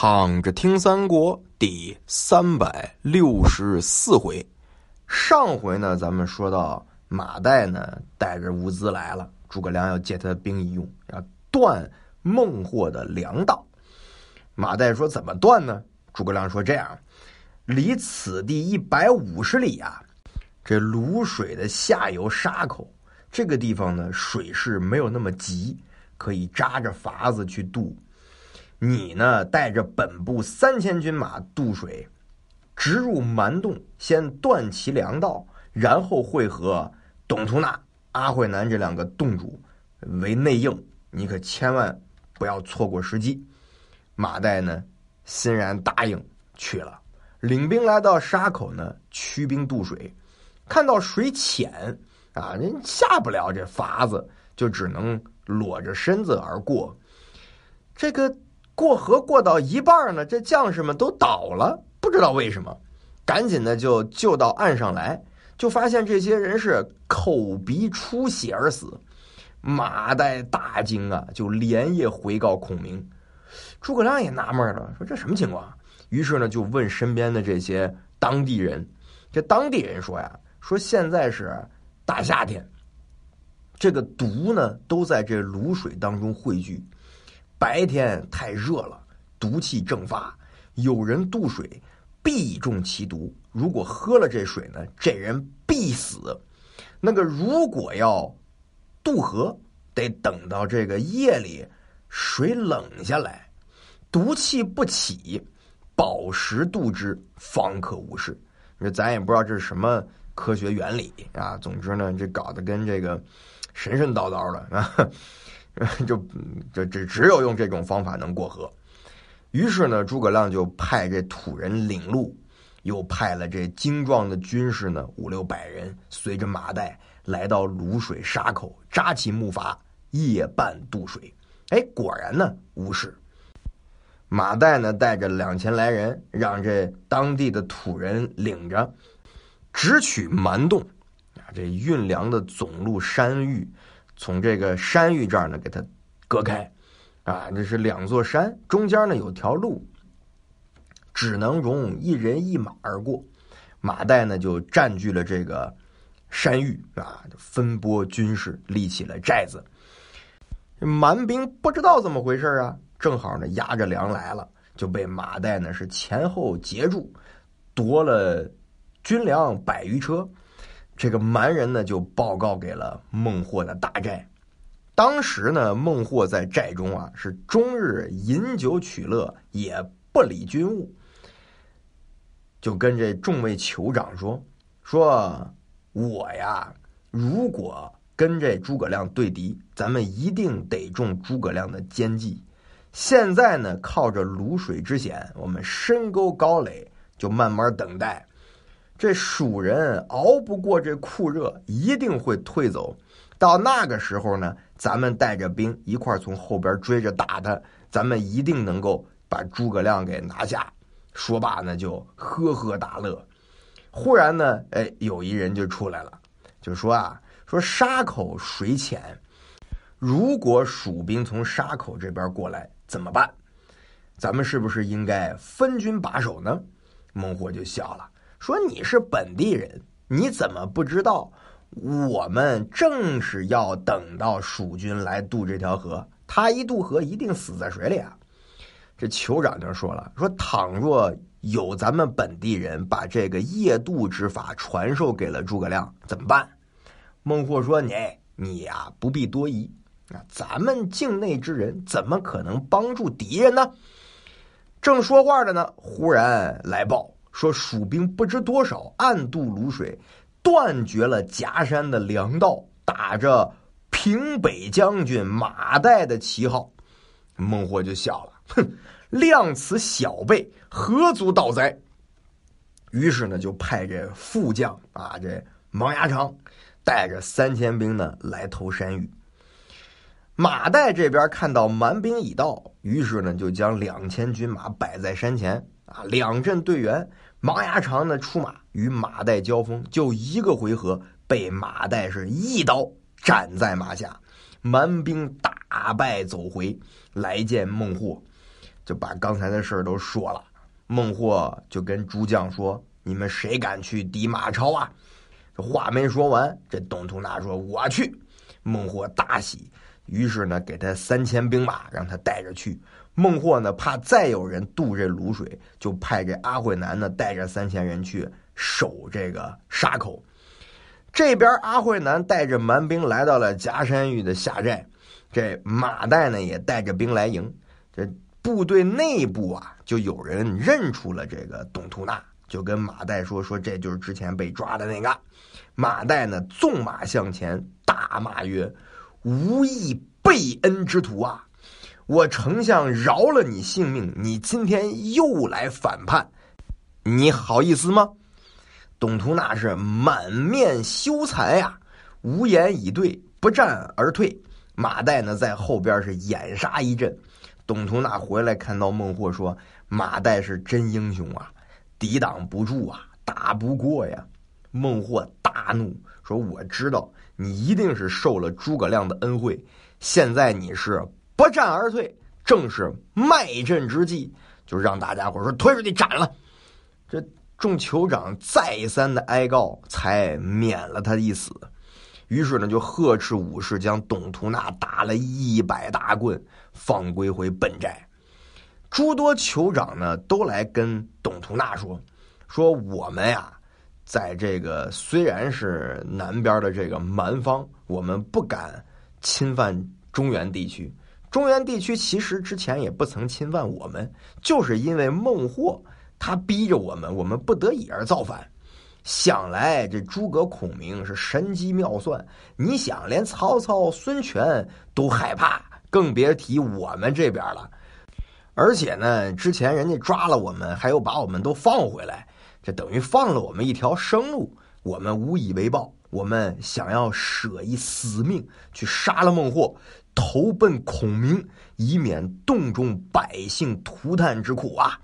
躺着听三国第三百六十四回，上回呢，咱们说到马岱呢带着物资来了，诸葛亮要借他的兵一用，要断孟获的粮道。马岱说：“怎么断呢？”诸葛亮说：“这样，离此地一百五十里啊，这泸水的下游沙口这个地方呢，水势没有那么急，可以扎着筏子去渡。”你呢，带着本部三千军马渡水，直入蛮洞，先断其粮道，然后会合董图纳、阿慧南这两个洞主为内应。你可千万不要错过时机。马岱呢，欣然答应去了，领兵来到沙口呢，驱兵渡水，看到水浅啊，人下不了这筏子，就只能裸着身子而过。这个。过河过到一半呢，这将士们都倒了，不知道为什么，赶紧的就救到岸上来，就发现这些人是口鼻出血而死。马岱大惊啊，就连夜回告孔明。诸葛亮也纳闷了，说这什么情况？于是呢，就问身边的这些当地人。这当地人说呀，说现在是大夏天，这个毒呢都在这卤水当中汇聚。白天太热了，毒气正发，有人渡水必中其毒。如果喝了这水呢，这人必死。那个如果要渡河，得等到这个夜里水冷下来，毒气不起，饱食渡之，方可无事。这咱也不知道这是什么科学原理啊。总之呢，这搞得跟这个神神叨叨的啊。就就只只有用这种方法能过河，于是呢，诸葛亮就派这土人领路，又派了这精壮的军士呢五六百人，随着马岱来到泸水沙口，扎起木筏，夜半渡水。哎，果然呢无事。马岱呢带着两千来人，让这当地的土人领着，直取蛮洞，啊，这运粮的总路山域。从这个山域这儿呢，给它隔开，啊，这是两座山，中间呢有条路，只能容一人一马而过。马岱呢就占据了这个山域啊，分拨军士，立起了寨子。蛮兵不知道怎么回事啊，正好呢押着粮来了，就被马岱呢是前后截住，夺了军粮百余车。这个蛮人呢，就报告给了孟获的大寨。当时呢，孟获在寨中啊，是终日饮酒取乐，也不理军务。就跟这众位酋长说：“说我呀，如果跟这诸葛亮对敌，咱们一定得中诸葛亮的奸计。现在呢，靠着泸水之险，我们深沟高垒，就慢慢等待。”这蜀人熬不过这酷热，一定会退走。到那个时候呢，咱们带着兵一块从后边追着打他，咱们一定能够把诸葛亮给拿下。说罢呢，就呵呵大乐。忽然呢，哎，有一人就出来了，就说啊，说沙口水浅，如果蜀兵从沙口这边过来怎么办？咱们是不是应该分军把守呢？孟获就笑了。说你是本地人，你怎么不知道？我们正是要等到蜀军来渡这条河，他一渡河一定死在水里啊！这酋长就说了：“说倘若有咱们本地人把这个夜渡之法传授给了诸葛亮，怎么办？”孟获说：“你你呀，不必多疑啊！咱们境内之人怎么可能帮助敌人呢？”正说话着呢，忽然来报。说蜀兵不知多少暗渡泸水，断绝了夹山的粮道，打着平北将军马岱的旗号。孟获就笑了，哼，量此小辈，何足道哉？于是呢，就派这副将啊，这王牙长带着三千兵呢来投山域。马岱这边看到蛮兵已到，于是呢，就将两千军马摆在山前啊，两阵队员。王牙长呢出马与马岱交锋，就一个回合被马岱是一刀斩在马下，蛮兵大败走回来见孟获，就把刚才的事儿都说了。孟获就跟诸将说：“你们谁敢去敌马超啊？”这话没说完，这董突纳说：“我去。”孟获大喜，于是呢，给他三千兵马，让他带着去。孟获呢，怕再有人渡这泸水，就派这阿慧南呢，带着三千人去守这个沙口。这边阿慧南带着蛮兵来到了夹山峪的下寨，这马岱呢也带着兵来迎。这部队内部啊，就有人认出了这个董突纳，就跟马岱说：“说这就是之前被抓的那个。”马岱呢，纵马向前，大骂曰：“无义背恩之徒啊！我丞相饶了你性命，你今天又来反叛，你好意思吗？”董图纳是满面羞惭呀，无言以对，不战而退。马岱呢，在后边是掩杀一阵。董图纳回来看到孟获，说：“马岱是真英雄啊，抵挡不住啊，打不过呀。”孟获大怒，说：“我知道你一定是受了诸葛亮的恩惠，现在你是不战而退，正是卖阵之际，就让大家伙说推出去斩了。”这。众酋长再三的哀告，才免了他一死。于是呢，就呵斥武士将董图纳打了一百大棍，放归回本寨。诸多酋长呢，都来跟董图纳说：“说我们呀，在这个虽然是南边的这个蛮方，我们不敢侵犯中原地区。中原地区其实之前也不曾侵犯我们，就是因为孟获。”他逼着我们，我们不得已而造反。想来这诸葛孔明是神机妙算，你想连曹操、孙权都害怕，更别提我们这边了。而且呢，之前人家抓了我们，还有把我们都放回来，这等于放了我们一条生路。我们无以为报，我们想要舍一死命去杀了孟获，投奔孔明，以免洞中百姓涂炭之苦啊！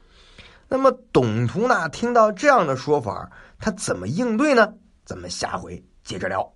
那么，董图那听到这样的说法，他怎么应对呢？咱们下回接着聊。